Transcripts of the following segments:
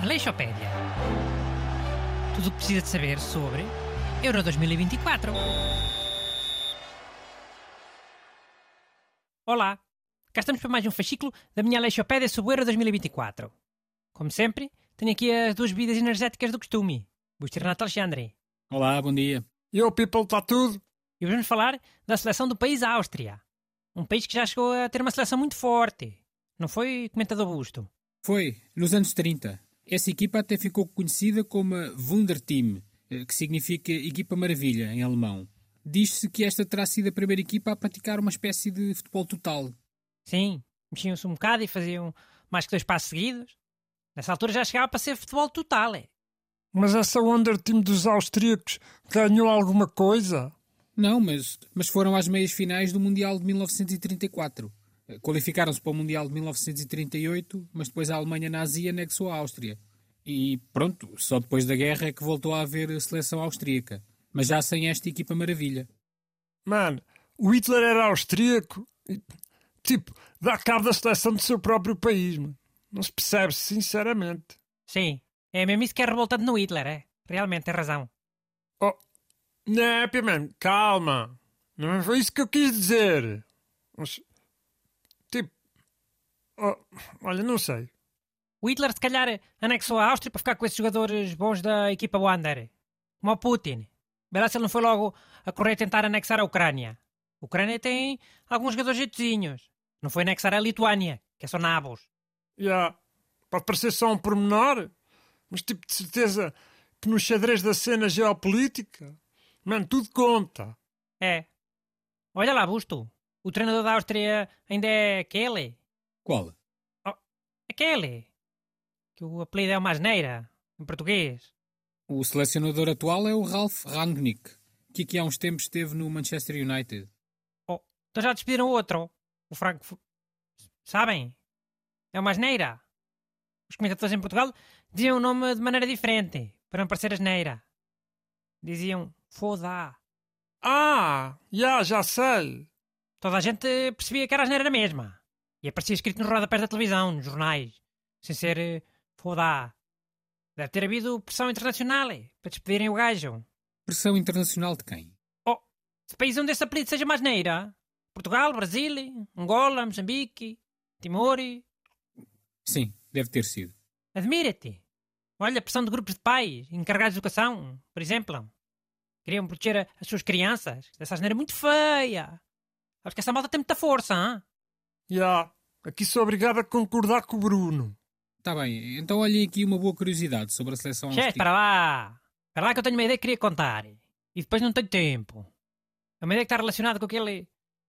Aleixopédia. Tudo o que precisa de saber sobre Euro 2024. Olá, cá estamos para mais um fascículo da minha Aleixopédia sobre o Euro 2024. Como sempre, tenho aqui as duas bebidas energéticas do costume. Busto e Renato Alexandre. Olá, bom dia. E o people está tudo? E vamos falar da seleção do país Áustria. Um país que já chegou a ter uma seleção muito forte. Não foi, comentador Busto? Foi, nos anos 30. Essa equipa até ficou conhecida como a Wunderteam, eh, que significa Equipa Maravilha em alemão. Diz-se que esta terá sido a primeira equipa a praticar uma espécie de futebol total. Sim, mexiam-se um bocado e faziam mais que dois passos seguidos. Nessa altura já chegava para ser futebol total, é? Mas essa Wonder Team dos austríacos ganhou alguma coisa? Não, mas, mas foram às meias finais do Mundial de 1934. Qualificaram-se para o Mundial de 1938, mas depois a Alemanha nazi anexou a Áustria. E pronto, só depois da guerra é que voltou a haver a seleção austríaca. Mas já sem esta equipa maravilha. Mano, o Hitler era austríaco. Tipo, dá cabo da seleção do seu próprio país, mano. Não se percebe, sinceramente. Sim, é mesmo isso que é revoltante no Hitler, é? Realmente, tem razão. Oh, Népia, mano, calma. Não foi isso que eu quis dizer. Mas, oh, olha, não sei. O Hitler, se calhar, anexou a Áustria para ficar com esses jogadores bons da equipa Wander. Como o Putin. Vê lá se ele não foi logo a correr tentar anexar a Ucrânia. A Ucrânia tem alguns jogadores jeitozinhos. Não foi anexar a Lituânia, que é só nabos. Já, pode parecer só um pormenor, mas tipo de certeza que no xadrez da cena geopolítica, mano, tudo conta. É. Olha lá, Busto. O treinador da Áustria ainda é aquele. Qual? Aquele. Que o apelido é uma asneira, em português. O selecionador atual é o Ralf Rangnick, que aqui há uns tempos esteve no Manchester United. Oh, então já despediram outro. O Franco. Sabem? É uma asneira. Os comentadores em Portugal diziam o nome de maneira diferente, para não parecer asneira. Diziam foda. Ah, já, já sei. Toda a gente percebia que era asneira na mesma. E aparecia escrito nos rodapés da televisão, nos jornais. Sem ser eh, foda. Deve ter havido pressão internacional eh, para despedirem o gajo. Pressão internacional de quem? Oh, se país onde esse apelido seja mais neira. Portugal, Brasil, Angola, Moçambique, Timor. Sim, deve ter sido. Admira-te. Olha a pressão de grupos de pais, encarregados de educação, por exemplo. Queriam proteger as suas crianças dessa asneira muito feia. Acho que essa malta tem muita força, hein? Já, aqui sou obrigado a concordar com o Bruno. Está Tá bem, então olhem aqui uma boa curiosidade sobre a seleção Chefe, para lá. Para lá que eu tenho uma ideia que queria contar. E depois não tenho tempo. É uma ideia que está relacionada com aquele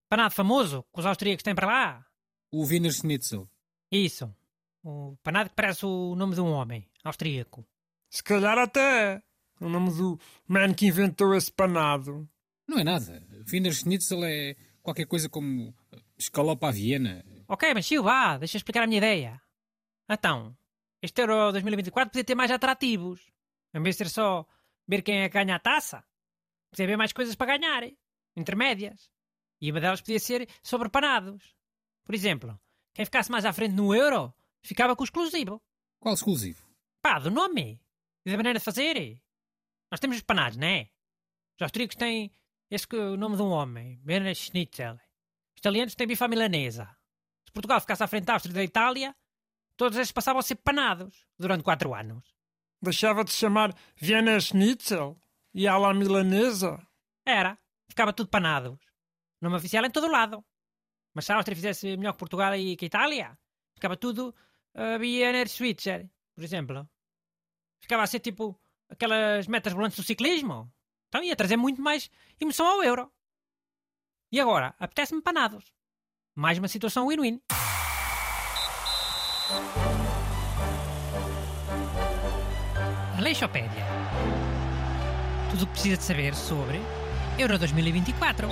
panado famoso que os austríacos têm para lá. O Wiener Schnitzel. Isso. O panado que parece o nome de um homem austríaco. Se calhar até é o nome do man que inventou esse panado. Não é nada. Wiener Schnitzel é qualquer coisa como escalopa à Viena. Ok, mas vá, deixa eu explicar a minha ideia. Então, este Euro 2024 podia ter mais atrativos. Em vez de ser só ver quem é que ganha a taça, podia haver mais coisas para ganhar, intermédias. E uma delas podia ser sobre panados. Por exemplo, quem ficasse mais à frente no Euro ficava com o exclusivo. Qual exclusivo? Pá, do nome e da maneira de fazer. Nós temos os panados, não é? Os austríacos têm esse que o nome de um homem, Werner Schnitzel. Os italianos têm bifa milanesa. Se Portugal ficasse à frente da Áustria e da Itália, todos esses passavam a ser panados durante quatro anos. Deixava de se chamar Vienna Schnitzel e à la milanesa. Era. Ficava tudo panados. Nome oficial em todo o lado. Mas se a Áustria fizesse melhor que Portugal e que a Itália, ficava tudo uh, Wiener Switzer, por exemplo. Ficava a ser tipo aquelas metas volantes do ciclismo. Então ia trazer muito mais emoção ao euro. E agora, apetece-me panados. Mais uma situação win-win. Aleixopédia. Tudo o que precisa de saber sobre Euro 2024.